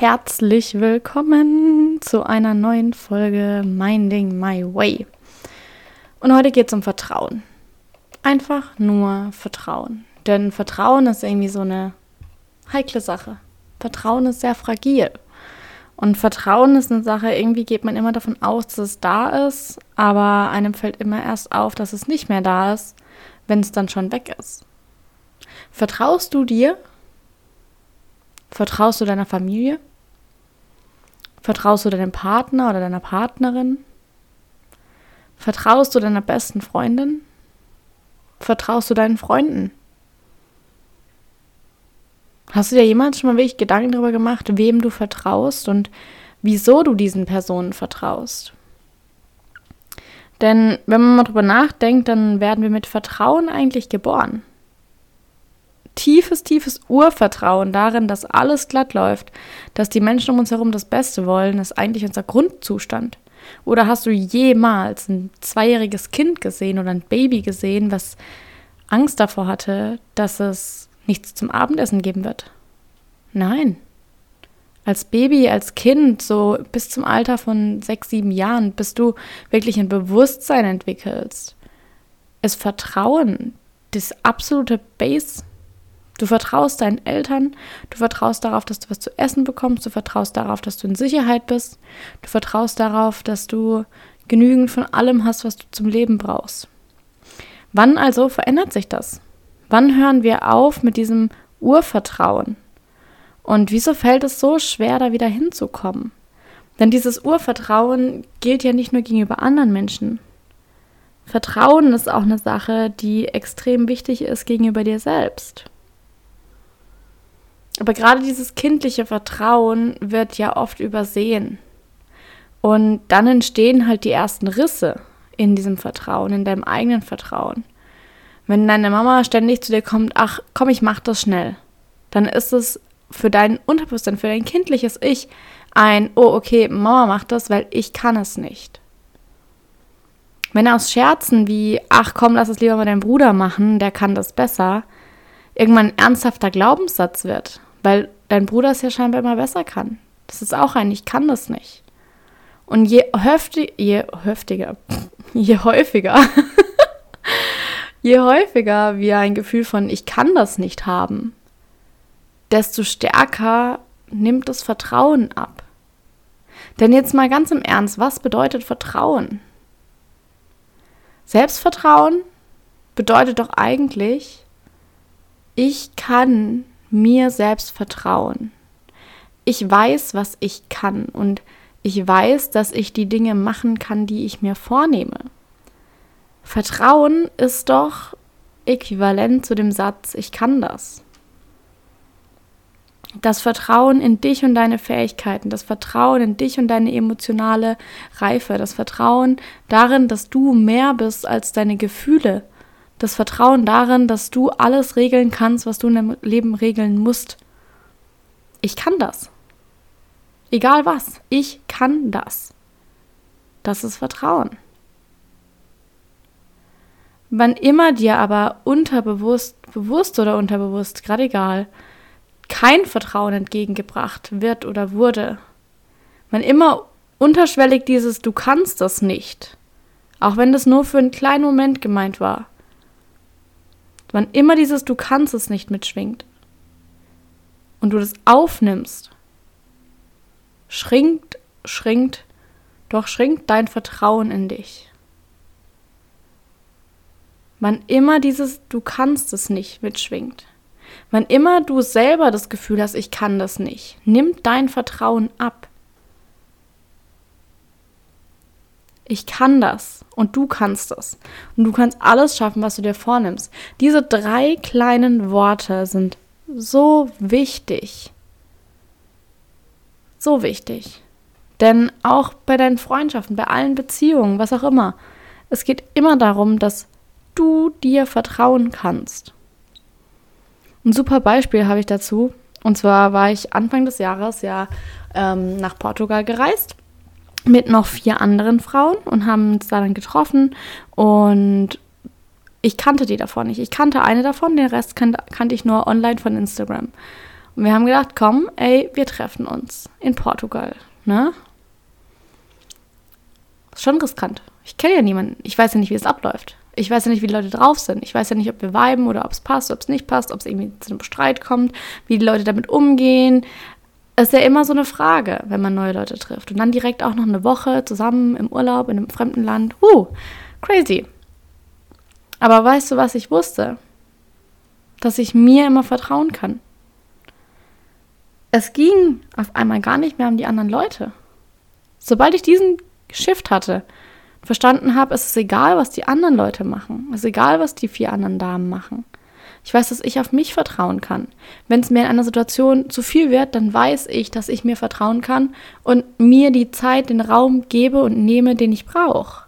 Herzlich willkommen zu einer neuen Folge Minding My Way. Und heute geht es um Vertrauen. Einfach nur Vertrauen. Denn Vertrauen ist irgendwie so eine heikle Sache. Vertrauen ist sehr fragil. Und Vertrauen ist eine Sache, irgendwie geht man immer davon aus, dass es da ist, aber einem fällt immer erst auf, dass es nicht mehr da ist, wenn es dann schon weg ist. Vertraust du dir? Vertraust du deiner Familie? Vertraust du deinem Partner oder deiner Partnerin? Vertraust du deiner besten Freundin? Vertraust du deinen Freunden? Hast du dir jemals schon mal wirklich Gedanken darüber gemacht, wem du vertraust und wieso du diesen Personen vertraust? Denn wenn man mal drüber nachdenkt, dann werden wir mit Vertrauen eigentlich geboren. Tiefes, tiefes Urvertrauen darin, dass alles glatt läuft, dass die Menschen um uns herum das Beste wollen, ist eigentlich unser Grundzustand. Oder hast du jemals ein zweijähriges Kind gesehen oder ein Baby gesehen, was Angst davor hatte, dass es nichts zum Abendessen geben wird. Nein. Als Baby, als Kind, so bis zum Alter von sechs, sieben Jahren, bis du wirklich ein Bewusstsein entwickelst, ist Vertrauen das absolute Base. Du vertraust deinen Eltern, du vertraust darauf, dass du was zu essen bekommst, du vertraust darauf, dass du in Sicherheit bist, du vertraust darauf, dass du genügend von allem hast, was du zum Leben brauchst. Wann also verändert sich das? Wann hören wir auf mit diesem Urvertrauen? Und wieso fällt es so schwer, da wieder hinzukommen? Denn dieses Urvertrauen gilt ja nicht nur gegenüber anderen Menschen. Vertrauen ist auch eine Sache, die extrem wichtig ist gegenüber dir selbst. Aber gerade dieses kindliche Vertrauen wird ja oft übersehen. Und dann entstehen halt die ersten Risse in diesem Vertrauen, in deinem eigenen Vertrauen. Wenn deine Mama ständig zu dir kommt, ach komm, ich mach das schnell, dann ist es für dein Unterbewusstsein, für dein kindliches Ich ein, oh okay, Mama macht das, weil ich kann es nicht. Wenn aus Scherzen wie, ach komm, lass es lieber mal deinem Bruder machen, der kann das besser, irgendwann ein ernsthafter Glaubenssatz wird, weil dein Bruder es ja scheinbar immer besser kann. Das ist auch ein, ich kann das nicht. Und je, höfti je höftiger, je häufiger Je häufiger wir ein Gefühl von ich kann das nicht haben, desto stärker nimmt das Vertrauen ab. Denn jetzt mal ganz im Ernst, was bedeutet Vertrauen? Selbstvertrauen bedeutet doch eigentlich, ich kann mir selbst vertrauen. Ich weiß, was ich kann und ich weiß, dass ich die Dinge machen kann, die ich mir vornehme. Vertrauen ist doch äquivalent zu dem Satz, ich kann das. Das Vertrauen in dich und deine Fähigkeiten, das Vertrauen in dich und deine emotionale Reife, das Vertrauen darin, dass du mehr bist als deine Gefühle, das Vertrauen darin, dass du alles regeln kannst, was du in deinem Leben regeln musst. Ich kann das. Egal was, ich kann das. Das ist Vertrauen. Wann immer dir aber unterbewusst, bewusst oder unterbewusst, gerade egal, kein Vertrauen entgegengebracht wird oder wurde, wann immer unterschwellig dieses Du kannst das nicht, auch wenn das nur für einen kleinen Moment gemeint war, wann immer dieses Du kannst es nicht mitschwingt und du das aufnimmst, schrinkt, schrinkt doch schrinkt dein Vertrauen in dich. Wann immer dieses Du kannst es nicht mitschwingt, wann immer du selber das Gefühl hast, ich kann das nicht, nimmt dein Vertrauen ab. Ich kann das und du kannst es. Und du kannst alles schaffen, was du dir vornimmst. Diese drei kleinen Worte sind so wichtig. So wichtig. Denn auch bei deinen Freundschaften, bei allen Beziehungen, was auch immer, es geht immer darum, dass du dir vertrauen kannst. Ein super Beispiel habe ich dazu. Und zwar war ich Anfang des Jahres ja ähm, nach Portugal gereist mit noch vier anderen Frauen und haben uns da dann getroffen. Und ich kannte die davon nicht. Ich kannte eine davon, den Rest kan kannte ich nur online von Instagram. Und wir haben gedacht, komm, ey, wir treffen uns in Portugal. Ne? Ist schon riskant. Ich kenne ja niemanden. Ich weiß ja nicht, wie es abläuft. Ich weiß ja nicht, wie die Leute drauf sind. Ich weiß ja nicht, ob wir viben oder ob es passt, ob es nicht passt, ob es irgendwie zu einem Streit kommt, wie die Leute damit umgehen. Es ist ja immer so eine Frage, wenn man neue Leute trifft. Und dann direkt auch noch eine Woche zusammen im Urlaub in einem fremden Land. Uh, crazy. Aber weißt du, was ich wusste? Dass ich mir immer vertrauen kann. Es ging auf einmal gar nicht mehr um die anderen Leute. Sobald ich diesen Shift hatte, verstanden habe, es ist egal, was die anderen Leute machen. Es ist egal, was die vier anderen Damen machen. Ich weiß, dass ich auf mich vertrauen kann. Wenn es mir in einer Situation zu viel wird, dann weiß ich, dass ich mir vertrauen kann und mir die Zeit, den Raum gebe und nehme, den ich brauche.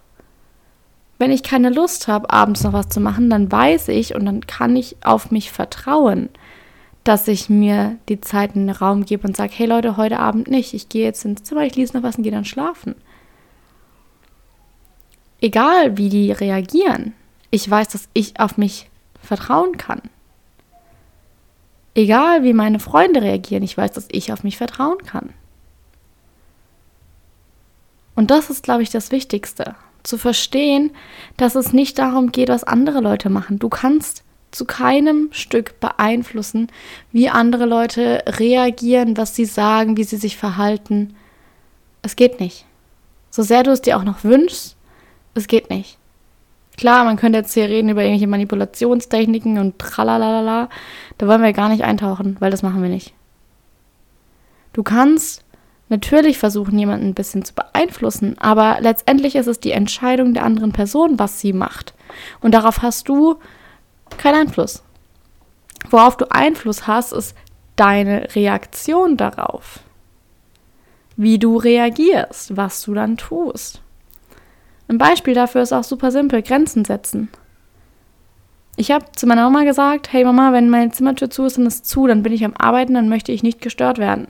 Wenn ich keine Lust habe, abends noch was zu machen, dann weiß ich und dann kann ich auf mich vertrauen, dass ich mir die Zeit in den Raum gebe und sage, hey Leute, heute Abend nicht. Ich gehe jetzt ins Zimmer, ich lese noch was und gehe dann schlafen egal wie die reagieren, ich weiß, dass ich auf mich vertrauen kann. Egal wie meine Freunde reagieren, ich weiß, dass ich auf mich vertrauen kann. Und das ist, glaube ich, das Wichtigste. Zu verstehen, dass es nicht darum geht, was andere Leute machen. Du kannst zu keinem Stück beeinflussen, wie andere Leute reagieren, was sie sagen, wie sie sich verhalten. Es geht nicht. So sehr du es dir auch noch wünschst, es geht nicht. Klar, man könnte jetzt hier reden über irgendwelche Manipulationstechniken und tralalala. Da wollen wir gar nicht eintauchen, weil das machen wir nicht. Du kannst natürlich versuchen, jemanden ein bisschen zu beeinflussen, aber letztendlich ist es die Entscheidung der anderen Person, was sie macht. Und darauf hast du keinen Einfluss. Worauf du Einfluss hast, ist deine Reaktion darauf. Wie du reagierst, was du dann tust. Ein Beispiel dafür ist auch super simpel, Grenzen setzen. Ich habe zu meiner Mama gesagt, hey Mama, wenn meine Zimmertür zu ist, dann ist zu, dann bin ich am Arbeiten, dann möchte ich nicht gestört werden.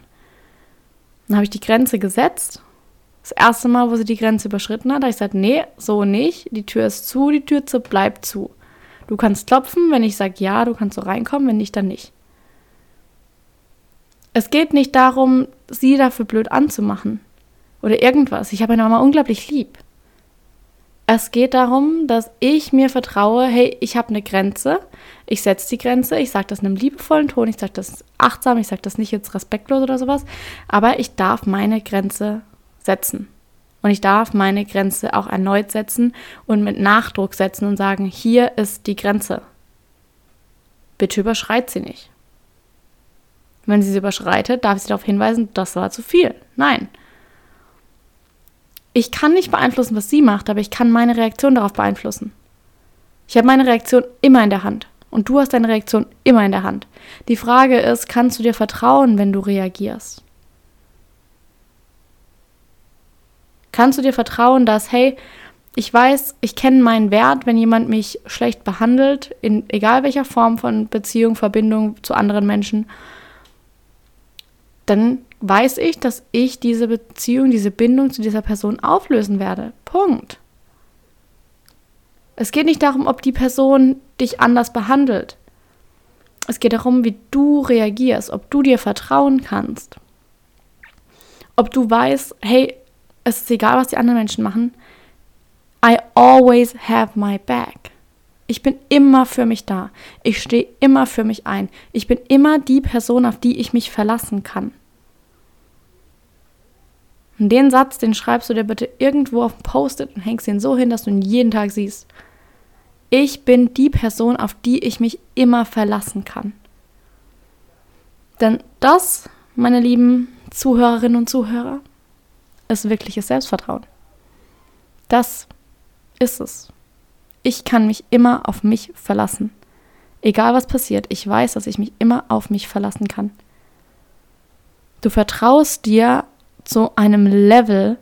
Dann habe ich die Grenze gesetzt. Das erste Mal, wo sie die Grenze überschritten hat, habe ich gesagt, nee, so nicht. Die Tür ist zu, die Tür bleibt zu. Du kannst klopfen, wenn ich sage ja, du kannst so reinkommen, wenn nicht, dann nicht. Es geht nicht darum, sie dafür blöd anzumachen oder irgendwas. Ich habe meine Mama unglaublich lieb. Es geht darum, dass ich mir vertraue, hey, ich habe eine Grenze, ich setze die Grenze, ich sage das in einem liebevollen Ton, ich sage das achtsam, ich sage das nicht jetzt respektlos oder sowas, aber ich darf meine Grenze setzen. Und ich darf meine Grenze auch erneut setzen und mit Nachdruck setzen und sagen, hier ist die Grenze. Bitte überschreit sie nicht. Wenn sie sie überschreitet, darf ich sie darauf hinweisen, das war zu viel. Nein, ich kann nicht beeinflussen, was sie macht, aber ich kann meine Reaktion darauf beeinflussen. Ich habe meine Reaktion immer in der Hand. Und du hast deine Reaktion immer in der Hand. Die Frage ist, kannst du dir vertrauen, wenn du reagierst? Kannst du dir vertrauen, dass, hey, ich weiß, ich kenne meinen Wert, wenn jemand mich schlecht behandelt, in egal welcher Form von Beziehung, Verbindung zu anderen Menschen, dann weiß ich, dass ich diese Beziehung, diese Bindung zu dieser Person auflösen werde. Punkt. Es geht nicht darum, ob die Person dich anders behandelt. Es geht darum, wie du reagierst, ob du dir vertrauen kannst. Ob du weißt, hey, es ist egal, was die anderen Menschen machen. I always have my back. Ich bin immer für mich da. Ich stehe immer für mich ein. Ich bin immer die Person, auf die ich mich verlassen kann. Und den Satz, den schreibst du dir bitte irgendwo auf ein Post-it und hängst ihn so hin, dass du ihn jeden Tag siehst. Ich bin die Person, auf die ich mich immer verlassen kann. Denn das, meine lieben Zuhörerinnen und Zuhörer, ist wirkliches Selbstvertrauen. Das ist es. Ich kann mich immer auf mich verlassen. Egal was passiert, ich weiß, dass ich mich immer auf mich verlassen kann. Du vertraust dir zu einem Level,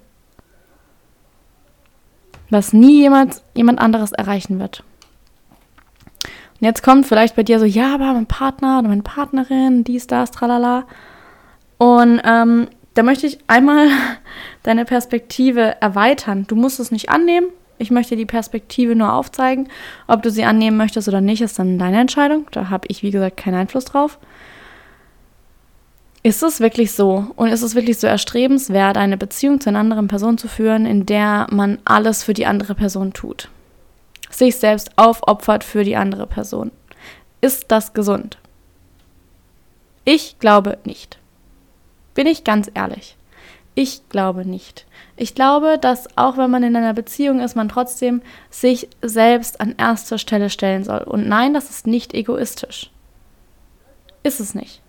was nie jemand, jemand anderes erreichen wird. Und jetzt kommt vielleicht bei dir so, ja, aber mein Partner oder meine Partnerin, dies, das, tralala. Und ähm, da möchte ich einmal deine Perspektive erweitern. Du musst es nicht annehmen. Ich möchte die Perspektive nur aufzeigen. Ob du sie annehmen möchtest oder nicht, ist dann deine Entscheidung. Da habe ich, wie gesagt, keinen Einfluss drauf. Ist es wirklich so und ist es wirklich so erstrebenswert, eine Beziehung zu einer anderen Person zu führen, in der man alles für die andere Person tut? Sich selbst aufopfert für die andere Person. Ist das gesund? Ich glaube nicht. Bin ich ganz ehrlich. Ich glaube nicht. Ich glaube, dass auch wenn man in einer Beziehung ist, man trotzdem sich selbst an erster Stelle stellen soll. Und nein, das ist nicht egoistisch. Ist es nicht.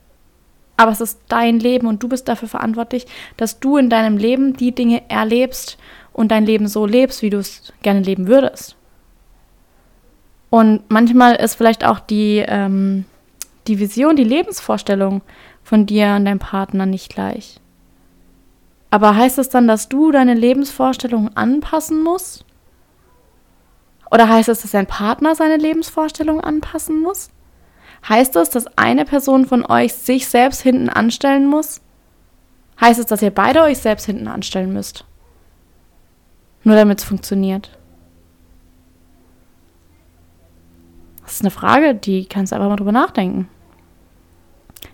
Aber es ist dein Leben und du bist dafür verantwortlich, dass du in deinem Leben die Dinge erlebst und dein Leben so lebst, wie du es gerne leben würdest. Und manchmal ist vielleicht auch die, ähm, die Vision, die Lebensvorstellung von dir und deinem Partner nicht gleich. Aber heißt es dann, dass du deine Lebensvorstellungen anpassen musst? Oder heißt es, dass dein Partner seine Lebensvorstellungen anpassen muss? Heißt es, dass eine Person von euch sich selbst hinten anstellen muss? Heißt es, dass ihr beide euch selbst hinten anstellen müsst? Nur damit es funktioniert. Das ist eine Frage, die kannst du einfach mal drüber nachdenken.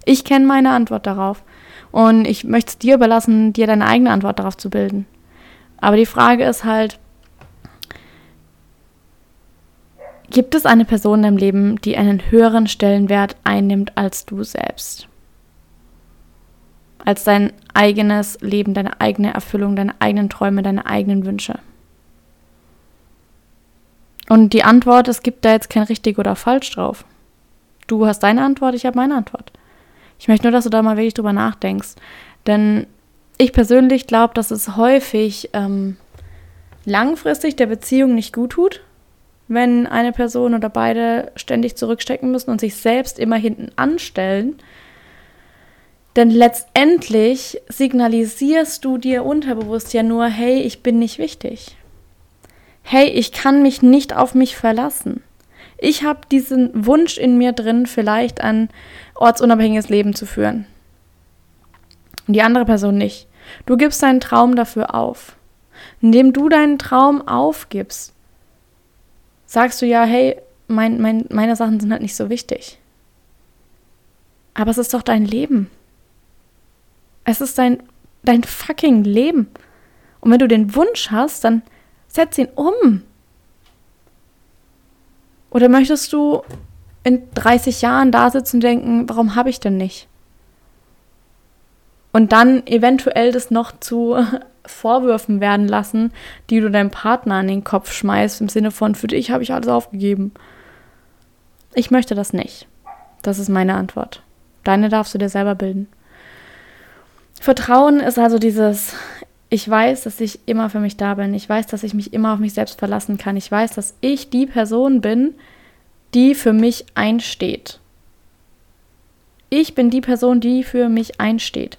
Ich kenne meine Antwort darauf. Und ich möchte es dir überlassen, dir deine eigene Antwort darauf zu bilden. Aber die Frage ist halt, gibt es eine Person in deinem Leben, die einen höheren Stellenwert einnimmt als du selbst? Als dein eigenes Leben, deine eigene Erfüllung, deine eigenen Träume, deine eigenen Wünsche? Und die Antwort, es gibt da jetzt kein richtig oder falsch drauf. Du hast deine Antwort, ich habe meine Antwort. Ich möchte nur, dass du da mal wirklich drüber nachdenkst. Denn ich persönlich glaube, dass es häufig ähm, langfristig der Beziehung nicht gut tut, wenn eine Person oder beide ständig zurückstecken müssen und sich selbst immer hinten anstellen. Denn letztendlich signalisierst du dir unterbewusst ja nur, hey, ich bin nicht wichtig. Hey, ich kann mich nicht auf mich verlassen. Ich habe diesen Wunsch in mir drin, vielleicht ein ortsunabhängiges Leben zu führen. Und die andere Person nicht. Du gibst deinen Traum dafür auf. Indem du deinen Traum aufgibst, sagst du ja, hey, mein, mein, meine Sachen sind halt nicht so wichtig. Aber es ist doch dein Leben. Es ist dein, dein fucking Leben. Und wenn du den Wunsch hast, dann setz ihn um. Oder möchtest du in 30 Jahren da sitzen und denken, warum habe ich denn nicht? Und dann eventuell das noch zu Vorwürfen werden lassen, die du deinem Partner an den Kopf schmeißt, im Sinne von, für dich habe ich alles aufgegeben. Ich möchte das nicht. Das ist meine Antwort. Deine darfst du dir selber bilden. Vertrauen ist also dieses, ich weiß, dass ich immer für mich da bin. Ich weiß, dass ich mich immer auf mich selbst verlassen kann. Ich weiß, dass ich die Person bin, die für mich einsteht. Ich bin die Person, die für mich einsteht.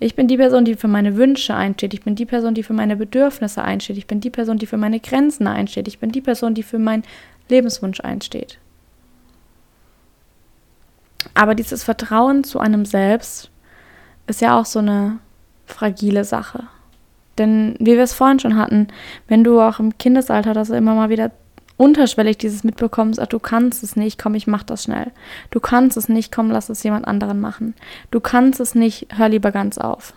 Ich bin die Person, die für meine Wünsche einsteht. Ich bin die Person, die für meine Bedürfnisse einsteht. Ich bin die Person, die für meine Grenzen einsteht. Ich bin die Person, die für meinen Lebenswunsch einsteht. Aber dieses Vertrauen zu einem selbst ist ja auch so eine fragile Sache. Denn wie wir es vorhin schon hatten, wenn du auch im Kindesalter das immer mal wieder unterschwellig dieses mitbekommst, ach, du kannst es nicht, komm, ich mach das schnell. Du kannst es nicht, komm, lass es jemand anderen machen. Du kannst es nicht, hör lieber ganz auf.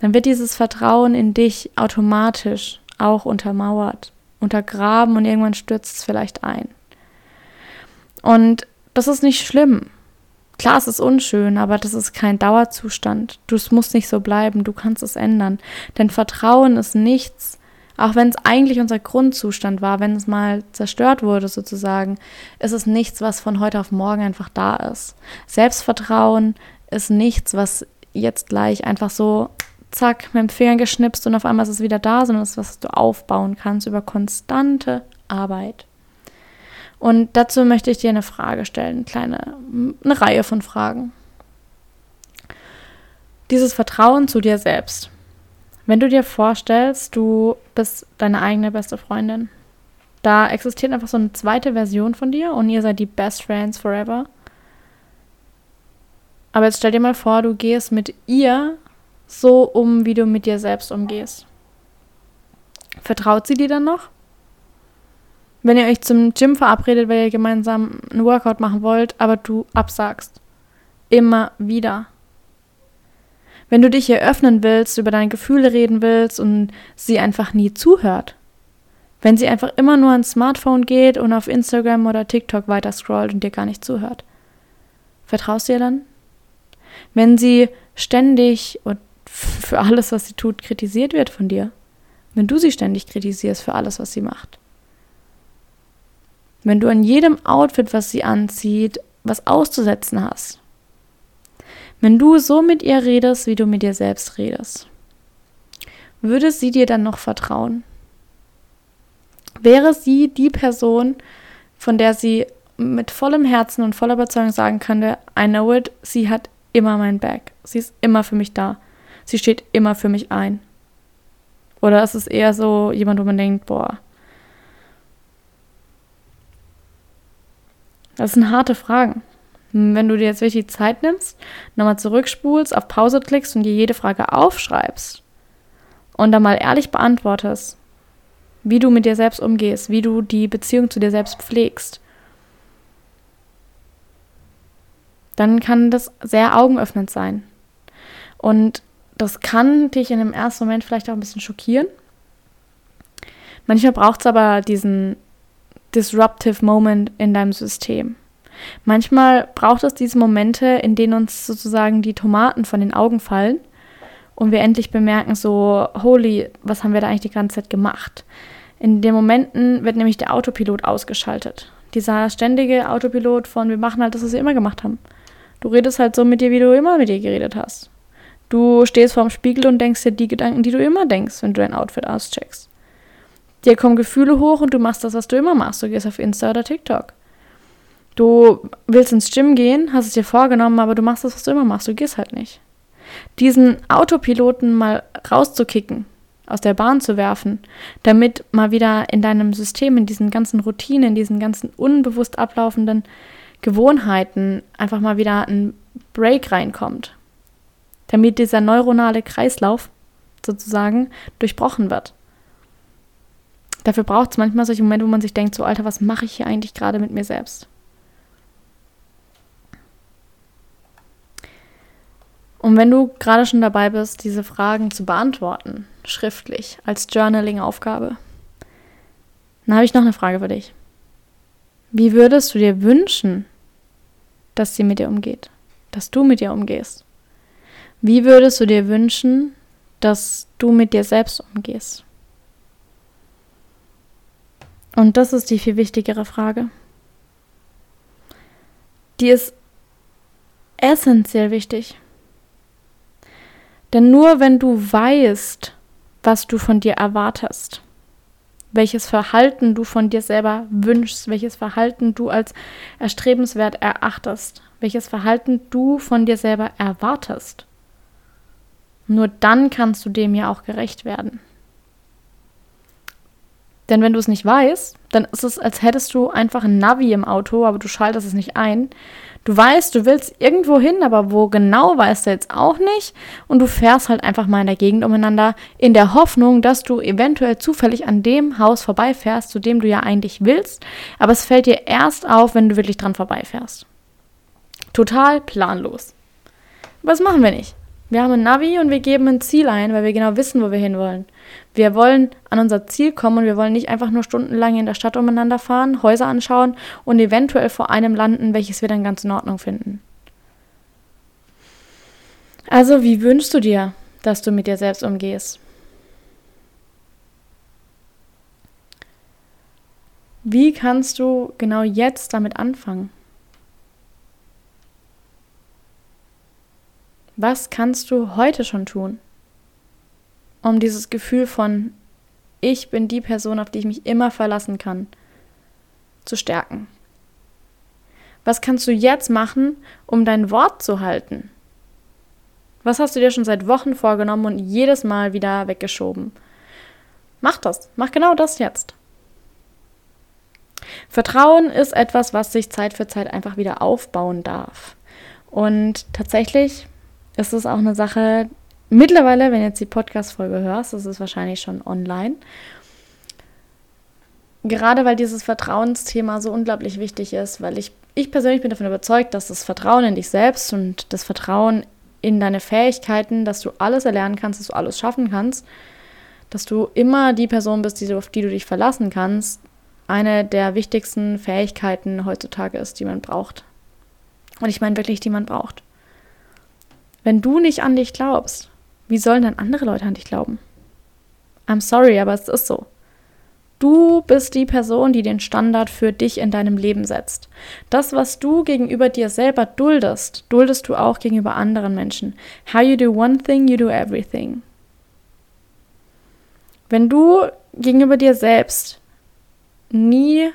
Dann wird dieses Vertrauen in dich automatisch auch untermauert, untergraben und irgendwann stürzt es vielleicht ein. Und das ist nicht schlimm. Klar, es ist unschön, aber das ist kein Dauerzustand. Du, es muss nicht so bleiben, du kannst es ändern. Denn Vertrauen ist nichts, auch wenn es eigentlich unser Grundzustand war, wenn es mal zerstört wurde sozusagen, ist es nichts, was von heute auf morgen einfach da ist. Selbstvertrauen ist nichts, was jetzt gleich einfach so zack mit dem Finger geschnipst und auf einmal ist es wieder da, sondern es ist, was du aufbauen kannst über konstante Arbeit. Und dazu möchte ich dir eine Frage stellen, eine kleine, eine Reihe von Fragen. Dieses Vertrauen zu dir selbst. Wenn du dir vorstellst, du bist deine eigene beste Freundin, da existiert einfach so eine zweite Version von dir und ihr seid die Best Friends forever. Aber jetzt stell dir mal vor, du gehst mit ihr so um, wie du mit dir selbst umgehst. Vertraut sie dir dann noch? Wenn ihr euch zum Gym verabredet, weil ihr gemeinsam einen Workout machen wollt, aber du absagst. Immer wieder. Wenn du dich hier öffnen willst, über deine Gefühle reden willst und sie einfach nie zuhört. Wenn sie einfach immer nur ans Smartphone geht und auf Instagram oder TikTok weiter scrollt und dir gar nicht zuhört. Vertraust du ihr dann? Wenn sie ständig und für alles, was sie tut, kritisiert wird von dir. Wenn du sie ständig kritisierst für alles, was sie macht. Wenn du an jedem Outfit, was sie anzieht, was auszusetzen hast. Wenn du so mit ihr redest, wie du mit dir selbst redest. Würde sie dir dann noch vertrauen? Wäre sie die Person, von der sie mit vollem Herzen und voller Überzeugung sagen könnte, I know it, sie hat immer mein Back. Sie ist immer für mich da. Sie steht immer für mich ein. Oder ist es eher so jemand, wo man denkt, boah, Das sind harte Fragen. Wenn du dir jetzt wirklich die Zeit nimmst, nochmal zurückspulst, auf Pause klickst und dir jede Frage aufschreibst und dann mal ehrlich beantwortest, wie du mit dir selbst umgehst, wie du die Beziehung zu dir selbst pflegst, dann kann das sehr augenöffnend sein. Und das kann dich in dem ersten Moment vielleicht auch ein bisschen schockieren. Manchmal braucht es aber diesen disruptive Moment in deinem System. Manchmal braucht es diese Momente, in denen uns sozusagen die Tomaten von den Augen fallen und wir endlich bemerken, so, holy, was haben wir da eigentlich die ganze Zeit gemacht? In den Momenten wird nämlich der Autopilot ausgeschaltet. Dieser ständige Autopilot von, wir machen halt das, was wir immer gemacht haben. Du redest halt so mit dir, wie du immer mit dir geredet hast. Du stehst vorm Spiegel und denkst dir die Gedanken, die du immer denkst, wenn du dein Outfit auscheckst. Dir kommen Gefühle hoch und du machst das, was du immer machst. Du gehst auf Insta oder TikTok. Du willst ins Gym gehen, hast es dir vorgenommen, aber du machst das, was du immer machst. Du gehst halt nicht. Diesen Autopiloten mal rauszukicken, aus der Bahn zu werfen, damit mal wieder in deinem System, in diesen ganzen Routinen, in diesen ganzen unbewusst ablaufenden Gewohnheiten einfach mal wieder ein Break reinkommt. Damit dieser neuronale Kreislauf sozusagen durchbrochen wird. Dafür braucht es manchmal solche Momente, wo man sich denkt, so Alter, was mache ich hier eigentlich gerade mit mir selbst? Und wenn du gerade schon dabei bist, diese Fragen zu beantworten, schriftlich, als Journaling-Aufgabe, dann habe ich noch eine Frage für dich. Wie würdest du dir wünschen, dass sie mit dir umgeht? Dass du mit ihr umgehst? Wie würdest du dir wünschen, dass du mit dir selbst umgehst? Und das ist die viel wichtigere Frage. Die ist essentiell wichtig. Denn nur wenn du weißt, was du von dir erwartest, welches Verhalten du von dir selber wünschst, welches Verhalten du als erstrebenswert erachtest, welches Verhalten du von dir selber erwartest, nur dann kannst du dem ja auch gerecht werden. Denn wenn du es nicht weißt, dann ist es, als hättest du einfach ein Navi im Auto, aber du schaltest es nicht ein. Du weißt, du willst irgendwo hin, aber wo genau weißt du jetzt auch nicht. Und du fährst halt einfach mal in der Gegend umeinander, in der Hoffnung, dass du eventuell zufällig an dem Haus vorbeifährst, zu dem du ja eigentlich willst. Aber es fällt dir erst auf, wenn du wirklich dran vorbeifährst. Total planlos. Was machen wir nicht? Wir haben ein Navi und wir geben ein Ziel ein, weil wir genau wissen, wo wir hinwollen. Wir wollen an unser Ziel kommen und wir wollen nicht einfach nur stundenlang in der Stadt umeinander fahren, Häuser anschauen und eventuell vor einem landen, welches wir dann ganz in Ordnung finden. Also, wie wünschst du dir, dass du mit dir selbst umgehst? Wie kannst du genau jetzt damit anfangen? Was kannst du heute schon tun, um dieses Gefühl von ich bin die Person, auf die ich mich immer verlassen kann, zu stärken? Was kannst du jetzt machen, um dein Wort zu halten? Was hast du dir schon seit Wochen vorgenommen und jedes Mal wieder weggeschoben? Mach das. Mach genau das jetzt. Vertrauen ist etwas, was sich Zeit für Zeit einfach wieder aufbauen darf. Und tatsächlich ist es auch eine Sache, mittlerweile, wenn jetzt die Podcast-Folge hörst, das ist wahrscheinlich schon online. Gerade weil dieses Vertrauensthema so unglaublich wichtig ist, weil ich, ich persönlich bin davon überzeugt, dass das Vertrauen in dich selbst und das Vertrauen in deine Fähigkeiten, dass du alles erlernen kannst, dass du alles schaffen kannst, dass du immer die Person bist, die, auf die du dich verlassen kannst, eine der wichtigsten Fähigkeiten heutzutage ist, die man braucht. Und ich meine wirklich, die man braucht. Wenn du nicht an dich glaubst, wie sollen dann andere Leute an dich glauben? I'm sorry, aber es ist so. Du bist die Person, die den Standard für dich in deinem Leben setzt. Das, was du gegenüber dir selber duldest, duldest du auch gegenüber anderen Menschen. How you do one thing, you do everything. Wenn du gegenüber dir selbst nie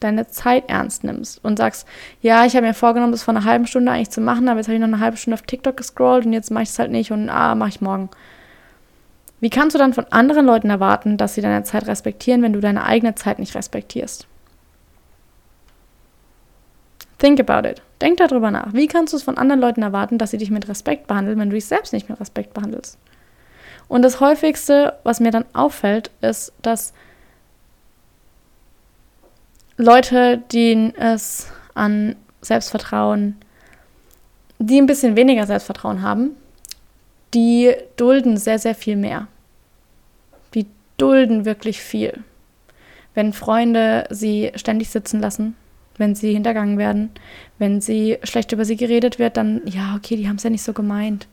deine Zeit ernst nimmst und sagst, ja, ich habe mir vorgenommen, das vor einer halben Stunde eigentlich zu machen, aber jetzt habe ich noch eine halbe Stunde auf TikTok gescrollt und jetzt mache ich es halt nicht und ah, mache ich morgen. Wie kannst du dann von anderen Leuten erwarten, dass sie deine Zeit respektieren, wenn du deine eigene Zeit nicht respektierst? Think about it. Denk darüber nach. Wie kannst du es von anderen Leuten erwarten, dass sie dich mit Respekt behandeln, wenn du dich selbst nicht mit Respekt behandelst? Und das häufigste, was mir dann auffällt, ist, dass Leute, denen es an Selbstvertrauen, die ein bisschen weniger Selbstvertrauen haben, die dulden sehr, sehr viel mehr. Die dulden wirklich viel. Wenn Freunde sie ständig sitzen lassen, wenn sie hintergangen werden, wenn sie schlecht über sie geredet wird, dann, ja, okay, die haben es ja nicht so gemeint.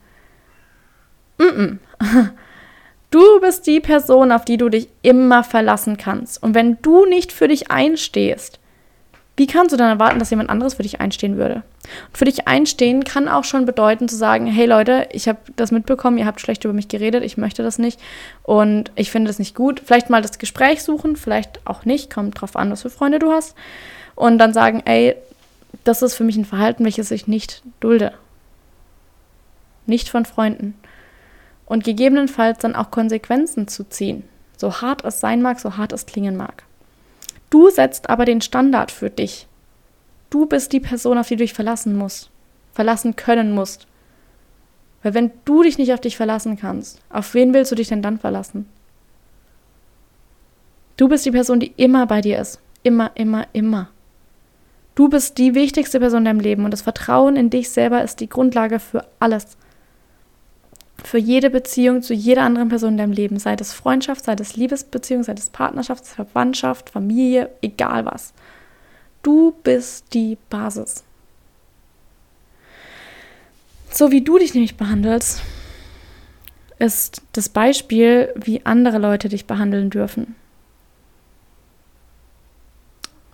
Mm -mm. Du bist die Person, auf die du dich immer verlassen kannst. Und wenn du nicht für dich einstehst, wie kannst du dann erwarten, dass jemand anderes für dich einstehen würde? Und für dich einstehen kann auch schon bedeuten zu sagen, hey Leute, ich habe das mitbekommen, ihr habt schlecht über mich geredet, ich möchte das nicht und ich finde das nicht gut. Vielleicht mal das Gespräch suchen, vielleicht auch nicht, kommt drauf an, was für Freunde du hast. Und dann sagen, ey, das ist für mich ein Verhalten, welches ich nicht dulde. Nicht von Freunden und gegebenenfalls dann auch Konsequenzen zu ziehen. So hart es sein mag, so hart es klingen mag. Du setzt aber den Standard für dich. Du bist die Person, auf die du dich verlassen musst, verlassen können musst. Weil wenn du dich nicht auf dich verlassen kannst, auf wen willst du dich denn dann verlassen? Du bist die Person, die immer bei dir ist. Immer, immer, immer. Du bist die wichtigste Person in deinem Leben und das Vertrauen in dich selber ist die Grundlage für alles für jede Beziehung zu jeder anderen Person in deinem Leben, sei das Freundschaft, sei das Liebesbeziehung, sei das Partnerschaft, Verwandtschaft, Familie, egal was. Du bist die Basis. So wie du dich nämlich behandelst, ist das Beispiel, wie andere Leute dich behandeln dürfen.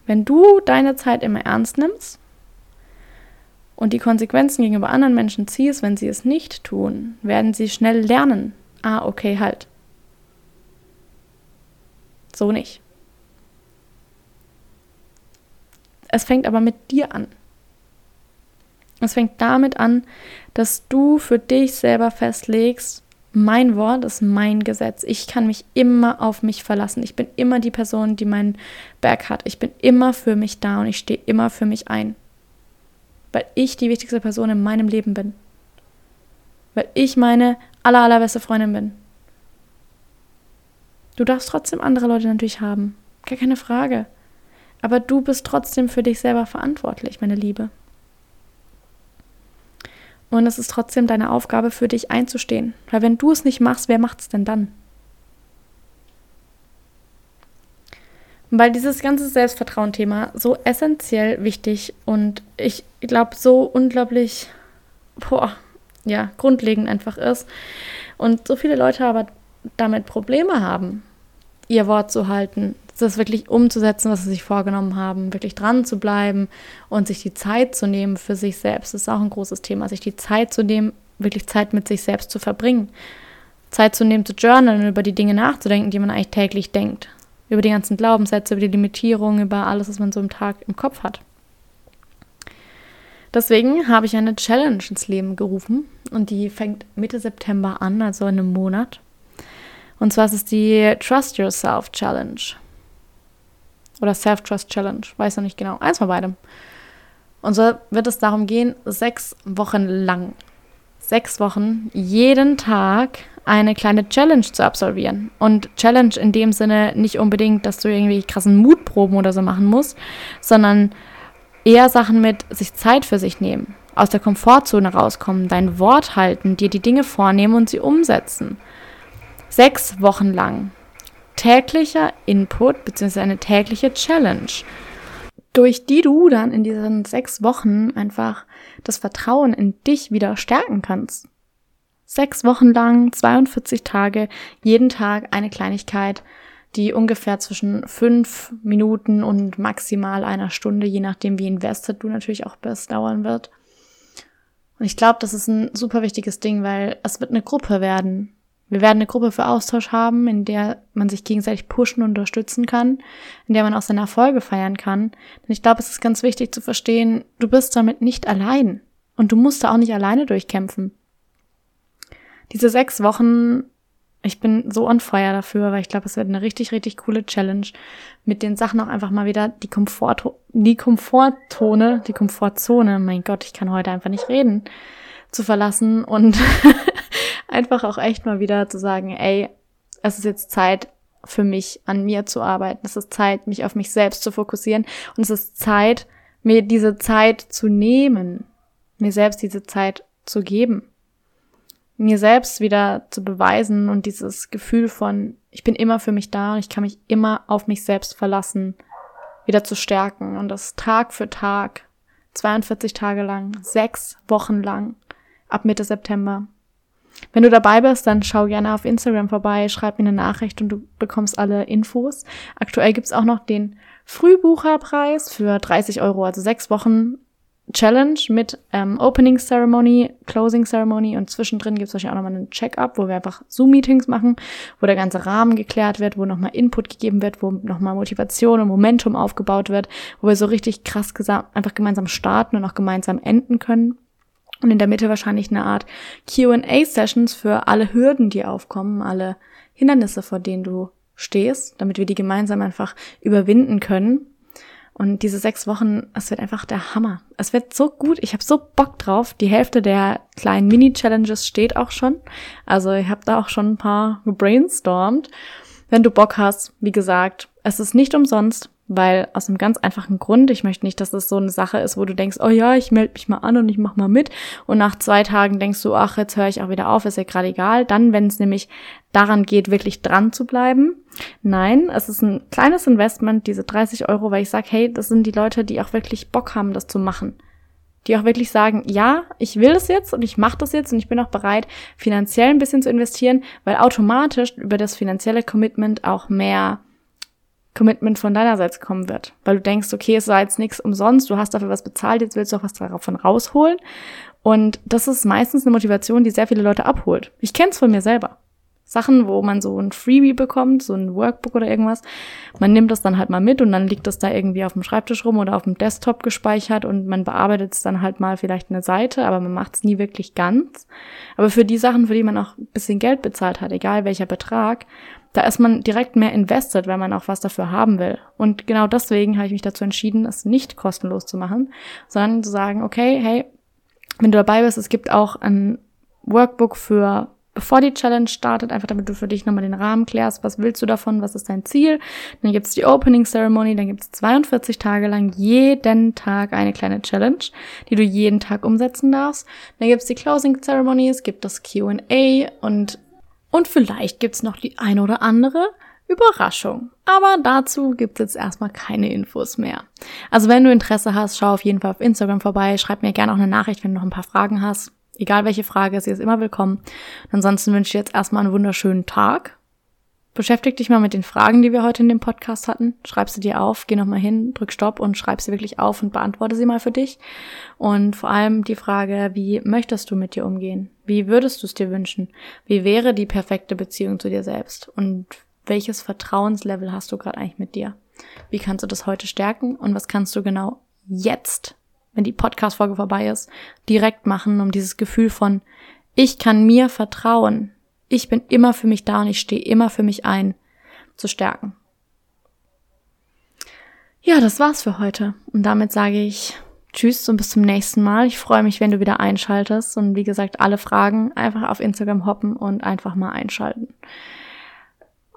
Wenn du deine Zeit immer ernst nimmst, und die Konsequenzen gegenüber anderen Menschen ziehst, wenn sie es nicht tun, werden sie schnell lernen. Ah, okay, halt. So nicht. Es fängt aber mit dir an. Es fängt damit an, dass du für dich selber festlegst, mein Wort ist mein Gesetz. Ich kann mich immer auf mich verlassen. Ich bin immer die Person, die meinen Berg hat. Ich bin immer für mich da und ich stehe immer für mich ein weil ich die wichtigste Person in meinem Leben bin. Weil ich meine aller, allerbeste Freundin bin. Du darfst trotzdem andere Leute natürlich haben. Gar keine Frage. Aber du bist trotzdem für dich selber verantwortlich, meine Liebe. Und es ist trotzdem deine Aufgabe, für dich einzustehen. Weil wenn du es nicht machst, wer macht es denn dann? Weil dieses ganze Selbstvertrauen-Thema so essentiell wichtig und ich glaube so unglaublich, boah, ja, grundlegend einfach ist. Und so viele Leute aber damit Probleme haben, ihr Wort zu halten, das wirklich umzusetzen, was sie sich vorgenommen haben, wirklich dran zu bleiben und sich die Zeit zu nehmen für sich selbst. Das ist auch ein großes Thema, sich die Zeit zu nehmen, wirklich Zeit mit sich selbst zu verbringen. Zeit zu nehmen, zu journalen, über die Dinge nachzudenken, die man eigentlich täglich denkt. Über die ganzen Glaubenssätze, über die Limitierungen, über alles, was man so im Tag im Kopf hat. Deswegen habe ich eine Challenge ins Leben gerufen und die fängt Mitte September an, also in einem Monat. Und zwar ist es die Trust Yourself Challenge. Oder Self-Trust Challenge, weiß noch nicht genau. Eins von beidem. Und so wird es darum gehen, sechs Wochen lang, sechs Wochen, jeden Tag eine kleine Challenge zu absolvieren. Und Challenge in dem Sinne nicht unbedingt, dass du irgendwie krassen Mutproben oder so machen musst, sondern eher Sachen mit sich Zeit für sich nehmen, aus der Komfortzone rauskommen, dein Wort halten, dir die Dinge vornehmen und sie umsetzen. Sechs Wochen lang. Täglicher Input bzw. eine tägliche Challenge, durch die du dann in diesen sechs Wochen einfach das Vertrauen in dich wieder stärken kannst. Sechs Wochen lang, 42 Tage, jeden Tag eine Kleinigkeit, die ungefähr zwischen fünf Minuten und maximal einer Stunde, je nachdem wie invested du natürlich auch bist, dauern wird. Und ich glaube, das ist ein super wichtiges Ding, weil es wird eine Gruppe werden. Wir werden eine Gruppe für Austausch haben, in der man sich gegenseitig pushen und unterstützen kann, in der man auch seine Erfolge feiern kann. Denn ich glaube, es ist ganz wichtig zu verstehen, du bist damit nicht allein. Und du musst da auch nicht alleine durchkämpfen. Diese sechs Wochen ich bin so on fire dafür, weil ich glaube, es wird eine richtig, richtig coole Challenge. Mit den Sachen auch einfach mal wieder die Komfort, die Komforttone, die Komfortzone, mein Gott, ich kann heute einfach nicht reden, zu verlassen und einfach auch echt mal wieder zu sagen, ey, es ist jetzt Zeit für mich, an mir zu arbeiten. Es ist Zeit, mich auf mich selbst zu fokussieren. Und es ist Zeit, mir diese Zeit zu nehmen, mir selbst diese Zeit zu geben mir selbst wieder zu beweisen und dieses Gefühl von, ich bin immer für mich da und ich kann mich immer auf mich selbst verlassen, wieder zu stärken und das Tag für Tag, 42 Tage lang, sechs Wochen lang, ab Mitte September. Wenn du dabei bist, dann schau gerne auf Instagram vorbei, schreib mir eine Nachricht und du bekommst alle Infos. Aktuell gibt's auch noch den Frühbucherpreis für 30 Euro, also sechs Wochen Challenge mit ähm, Opening Ceremony, Closing Ceremony und zwischendrin gibt es wahrscheinlich auch nochmal einen Check-up, wo wir einfach Zoom-Meetings machen, wo der ganze Rahmen geklärt wird, wo nochmal Input gegeben wird, wo nochmal Motivation und Momentum aufgebaut wird, wo wir so richtig krass einfach gemeinsam starten und auch gemeinsam enden können. Und in der Mitte wahrscheinlich eine Art QA-Sessions für alle Hürden, die aufkommen, alle Hindernisse, vor denen du stehst, damit wir die gemeinsam einfach überwinden können und diese sechs Wochen, es wird einfach der Hammer. Es wird so gut. Ich habe so Bock drauf. Die Hälfte der kleinen Mini-Challenges steht auch schon. Also ich habe da auch schon ein paar gebrainstormt. Wenn du Bock hast, wie gesagt, es ist nicht umsonst weil aus einem ganz einfachen Grund, ich möchte nicht, dass es so eine Sache ist, wo du denkst, oh ja, ich melde mich mal an und ich mach mal mit und nach zwei Tagen denkst du, ach, jetzt höre ich auch wieder auf, ist ja gerade egal. Dann, wenn es nämlich daran geht, wirklich dran zu bleiben. Nein, es ist ein kleines Investment, diese 30 Euro, weil ich sage, hey, das sind die Leute, die auch wirklich Bock haben, das zu machen. Die auch wirklich sagen, ja, ich will das jetzt und ich mache das jetzt und ich bin auch bereit, finanziell ein bisschen zu investieren, weil automatisch über das finanzielle Commitment auch mehr Commitment von deinerseits kommen wird. Weil du denkst, okay, es war jetzt nichts umsonst, du hast dafür was bezahlt, jetzt willst du auch was davon rausholen. Und das ist meistens eine Motivation, die sehr viele Leute abholt. Ich kenne es von mir selber. Sachen, wo man so ein Freebie bekommt, so ein Workbook oder irgendwas. Man nimmt das dann halt mal mit und dann liegt das da irgendwie auf dem Schreibtisch rum oder auf dem Desktop gespeichert und man bearbeitet es dann halt mal vielleicht eine Seite, aber man macht es nie wirklich ganz. Aber für die Sachen, für die man auch ein bisschen Geld bezahlt hat, egal welcher Betrag, da ist man direkt mehr invested, weil man auch was dafür haben will. Und genau deswegen habe ich mich dazu entschieden, es nicht kostenlos zu machen, sondern zu sagen, okay, hey, wenn du dabei bist, es gibt auch ein Workbook für bevor die Challenge startet, einfach damit du für dich nochmal den Rahmen klärst, was willst du davon, was ist dein Ziel. Dann gibt's die Opening Ceremony, dann gibt's 42 Tage lang jeden Tag eine kleine Challenge, die du jeden Tag umsetzen darfst. Dann gibt's die Closing Ceremony, es gibt das Q&A und und vielleicht gibt's noch die eine oder andere Überraschung. Aber dazu gibt's jetzt erstmal keine Infos mehr. Also wenn du Interesse hast, schau auf jeden Fall auf Instagram vorbei, schreib mir gerne auch eine Nachricht, wenn du noch ein paar Fragen hast. Egal welche Frage, sie ist immer willkommen. Ansonsten wünsche ich dir jetzt erstmal einen wunderschönen Tag. Beschäftig dich mal mit den Fragen, die wir heute in dem Podcast hatten. Schreib sie dir auf, geh nochmal hin, drück Stopp und schreib sie wirklich auf und beantworte sie mal für dich. Und vor allem die Frage, wie möchtest du mit dir umgehen? Wie würdest du es dir wünschen? Wie wäre die perfekte Beziehung zu dir selbst? Und welches Vertrauenslevel hast du gerade eigentlich mit dir? Wie kannst du das heute stärken? Und was kannst du genau jetzt wenn die Podcast-Folge vorbei ist, direkt machen, um dieses Gefühl von, ich kann mir vertrauen, ich bin immer für mich da und ich stehe immer für mich ein, zu stärken. Ja, das war's für heute. Und damit sage ich Tschüss und bis zum nächsten Mal. Ich freue mich, wenn du wieder einschaltest. Und wie gesagt, alle Fragen einfach auf Instagram hoppen und einfach mal einschalten.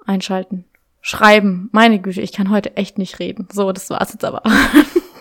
Einschalten. Schreiben. Meine Güte, ich kann heute echt nicht reden. So, das war's jetzt aber.